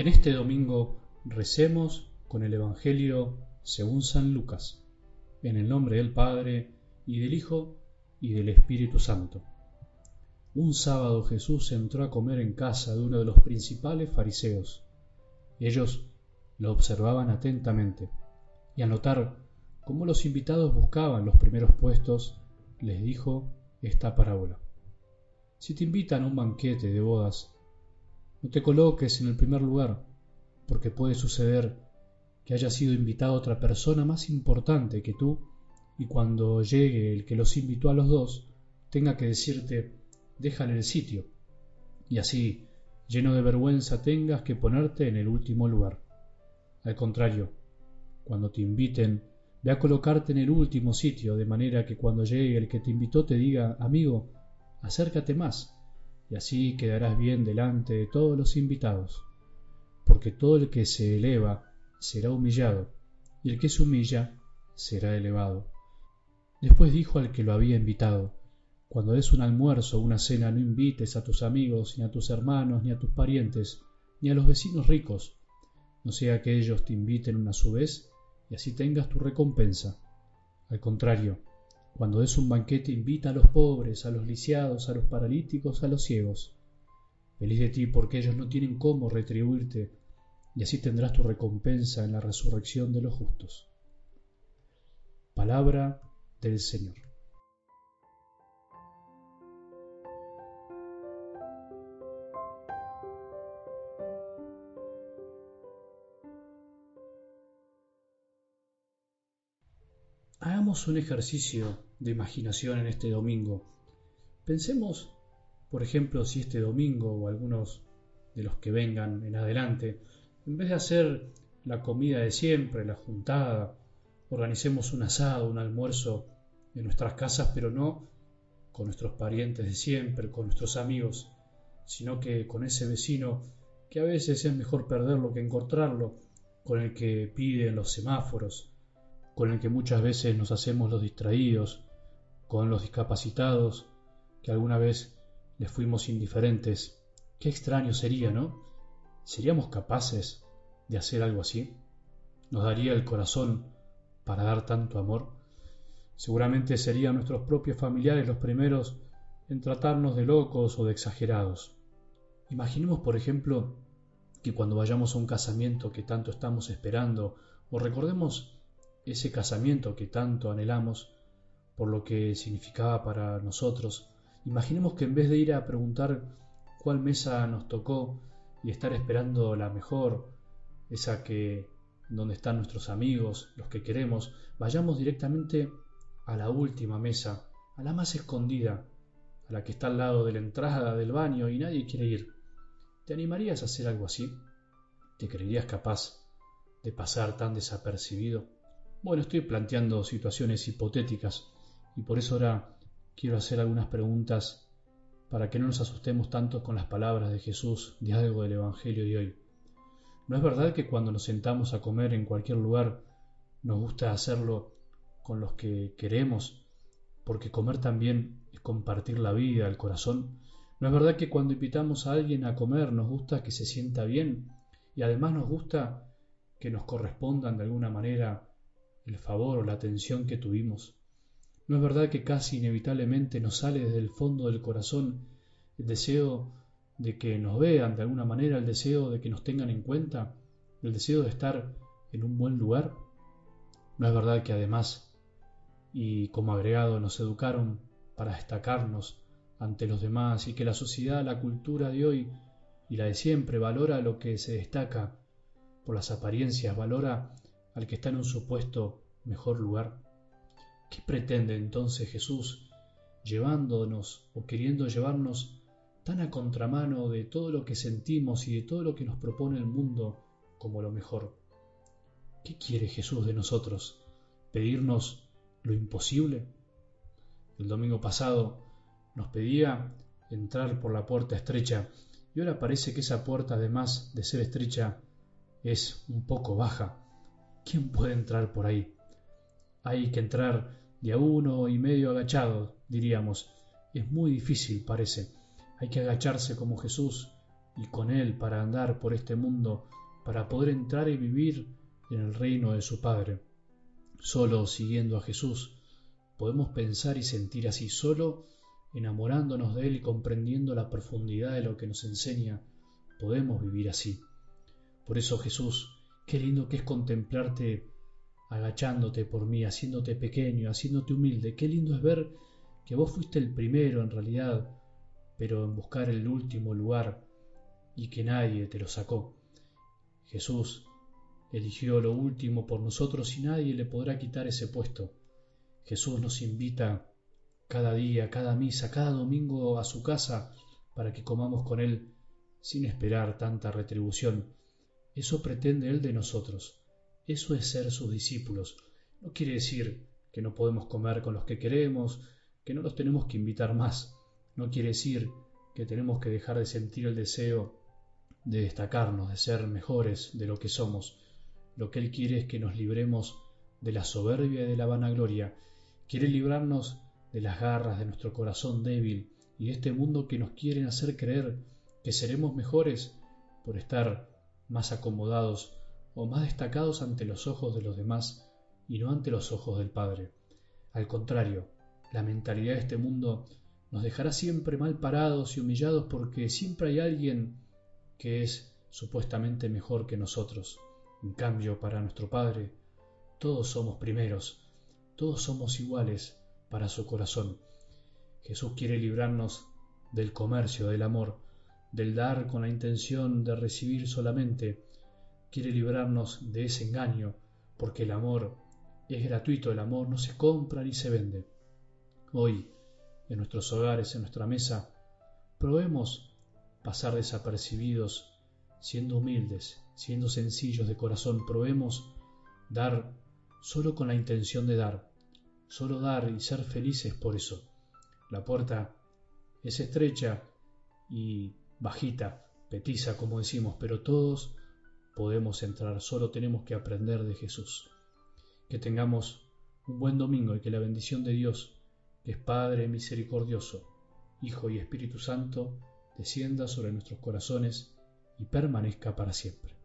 En este domingo recemos con el Evangelio según San Lucas, en el nombre del Padre, y del Hijo, y del Espíritu Santo. Un sábado Jesús entró a comer en casa de uno de los principales fariseos. Ellos lo observaban atentamente, y al notar cómo los invitados buscaban los primeros puestos, les dijo esta parábola. Si te invitan a un banquete de bodas, no te coloques en el primer lugar, porque puede suceder que haya sido invitado otra persona más importante que tú y cuando llegue el que los invitó a los dos, tenga que decirte, déjale el sitio, y así, lleno de vergüenza, tengas que ponerte en el último lugar. Al contrario, cuando te inviten, ve a colocarte en el último sitio, de manera que cuando llegue el que te invitó te diga, amigo, acércate más, y así quedarás bien delante de todos los invitados, porque todo el que se eleva será humillado, y el que se humilla será elevado. Después dijo al que lo había invitado, cuando des un almuerzo o una cena no invites a tus amigos, ni a tus hermanos, ni a tus parientes, ni a los vecinos ricos, no sea que ellos te inviten a su vez y así tengas tu recompensa. Al contrario, cuando des un banquete invita a los pobres, a los lisiados, a los paralíticos, a los ciegos. Feliz de ti porque ellos no tienen cómo retribuirte, y así tendrás tu recompensa en la resurrección de los justos. Palabra del Señor. Hagamos un ejercicio de imaginación en este domingo. Pensemos, por ejemplo, si este domingo o algunos de los que vengan en adelante, en vez de hacer la comida de siempre, la juntada, organicemos un asado, un almuerzo en nuestras casas, pero no con nuestros parientes de siempre, con nuestros amigos, sino que con ese vecino que a veces es mejor perderlo que encontrarlo, con el que piden los semáforos, con el que muchas veces nos hacemos los distraídos, con los discapacitados, que alguna vez les fuimos indiferentes. Qué extraño sería, ¿no? ¿Seríamos capaces de hacer algo así? ¿Nos daría el corazón para dar tanto amor? Seguramente serían nuestros propios familiares los primeros en tratarnos de locos o de exagerados. Imaginemos, por ejemplo, que cuando vayamos a un casamiento que tanto estamos esperando, o recordemos ese casamiento que tanto anhelamos, por lo que significaba para nosotros, imaginemos que en vez de ir a preguntar cuál mesa nos tocó y estar esperando la mejor, esa que donde están nuestros amigos, los que queremos, vayamos directamente a la última mesa, a la más escondida, a la que está al lado de la entrada del baño y nadie quiere ir. ¿Te animarías a hacer algo así? ¿Te creerías capaz de pasar tan desapercibido? Bueno, estoy planteando situaciones hipotéticas y por eso ahora quiero hacer algunas preguntas para que no nos asustemos tanto con las palabras de Jesús de del Evangelio de hoy. ¿No es verdad que cuando nos sentamos a comer en cualquier lugar nos gusta hacerlo con los que queremos? Porque comer también es compartir la vida, el corazón. ¿No es verdad que cuando invitamos a alguien a comer nos gusta que se sienta bien y además nos gusta que nos correspondan de alguna manera el favor o la atención que tuvimos. ¿No es verdad que casi inevitablemente nos sale desde el fondo del corazón el deseo de que nos vean de alguna manera, el deseo de que nos tengan en cuenta, el deseo de estar en un buen lugar? ¿No es verdad que además, y como agregado, nos educaron para destacarnos ante los demás y que la sociedad, la cultura de hoy y la de siempre valora lo que se destaca por las apariencias, valora al que está en un supuesto mejor lugar. ¿Qué pretende entonces Jesús llevándonos o queriendo llevarnos tan a contramano de todo lo que sentimos y de todo lo que nos propone el mundo como lo mejor? ¿Qué quiere Jesús de nosotros? ¿Pedirnos lo imposible? El domingo pasado nos pedía entrar por la puerta estrecha y ahora parece que esa puerta además de ser estrecha es un poco baja ¿Quién puede entrar por ahí? Hay que entrar de a uno y medio agachado, diríamos. Es muy difícil, parece. Hay que agacharse como Jesús y con Él para andar por este mundo, para poder entrar y vivir en el reino de su Padre. Solo siguiendo a Jesús podemos pensar y sentir así, solo enamorándonos de Él y comprendiendo la profundidad de lo que nos enseña, podemos vivir así. Por eso Jesús, qué lindo que es contemplarte agachándote por mí, haciéndote pequeño, haciéndote humilde, qué lindo es ver que vos fuiste el primero en realidad, pero en buscar el último lugar y que nadie te lo sacó. Jesús eligió lo último por nosotros y nadie le podrá quitar ese puesto. Jesús nos invita cada día, cada misa, cada domingo a su casa para que comamos con Él sin esperar tanta retribución. Eso pretende Él de nosotros. Eso es ser sus discípulos. No quiere decir que no podemos comer con los que queremos, que no los tenemos que invitar más. No quiere decir que tenemos que dejar de sentir el deseo de destacarnos, de ser mejores de lo que somos. Lo que Él quiere es que nos libremos de la soberbia y de la vanagloria. Quiere librarnos de las garras de nuestro corazón débil y de este mundo que nos quieren hacer creer que seremos mejores por estar más acomodados o más destacados ante los ojos de los demás y no ante los ojos del Padre. Al contrario, la mentalidad de este mundo nos dejará siempre mal parados y humillados porque siempre hay alguien que es supuestamente mejor que nosotros. En cambio, para nuestro Padre, todos somos primeros, todos somos iguales para su corazón. Jesús quiere librarnos del comercio del amor, del dar con la intención de recibir solamente. Quiere librarnos de ese engaño, porque el amor es gratuito, el amor no se compra ni se vende. Hoy, en nuestros hogares, en nuestra mesa, probemos pasar desapercibidos, siendo humildes, siendo sencillos de corazón, probemos dar solo con la intención de dar, solo dar y ser felices por eso. La puerta es estrecha y bajita, petiza, como decimos, pero todos podemos entrar, solo tenemos que aprender de Jesús. Que tengamos un buen domingo y que la bendición de Dios, que es Padre misericordioso, Hijo y Espíritu Santo, descienda sobre nuestros corazones y permanezca para siempre.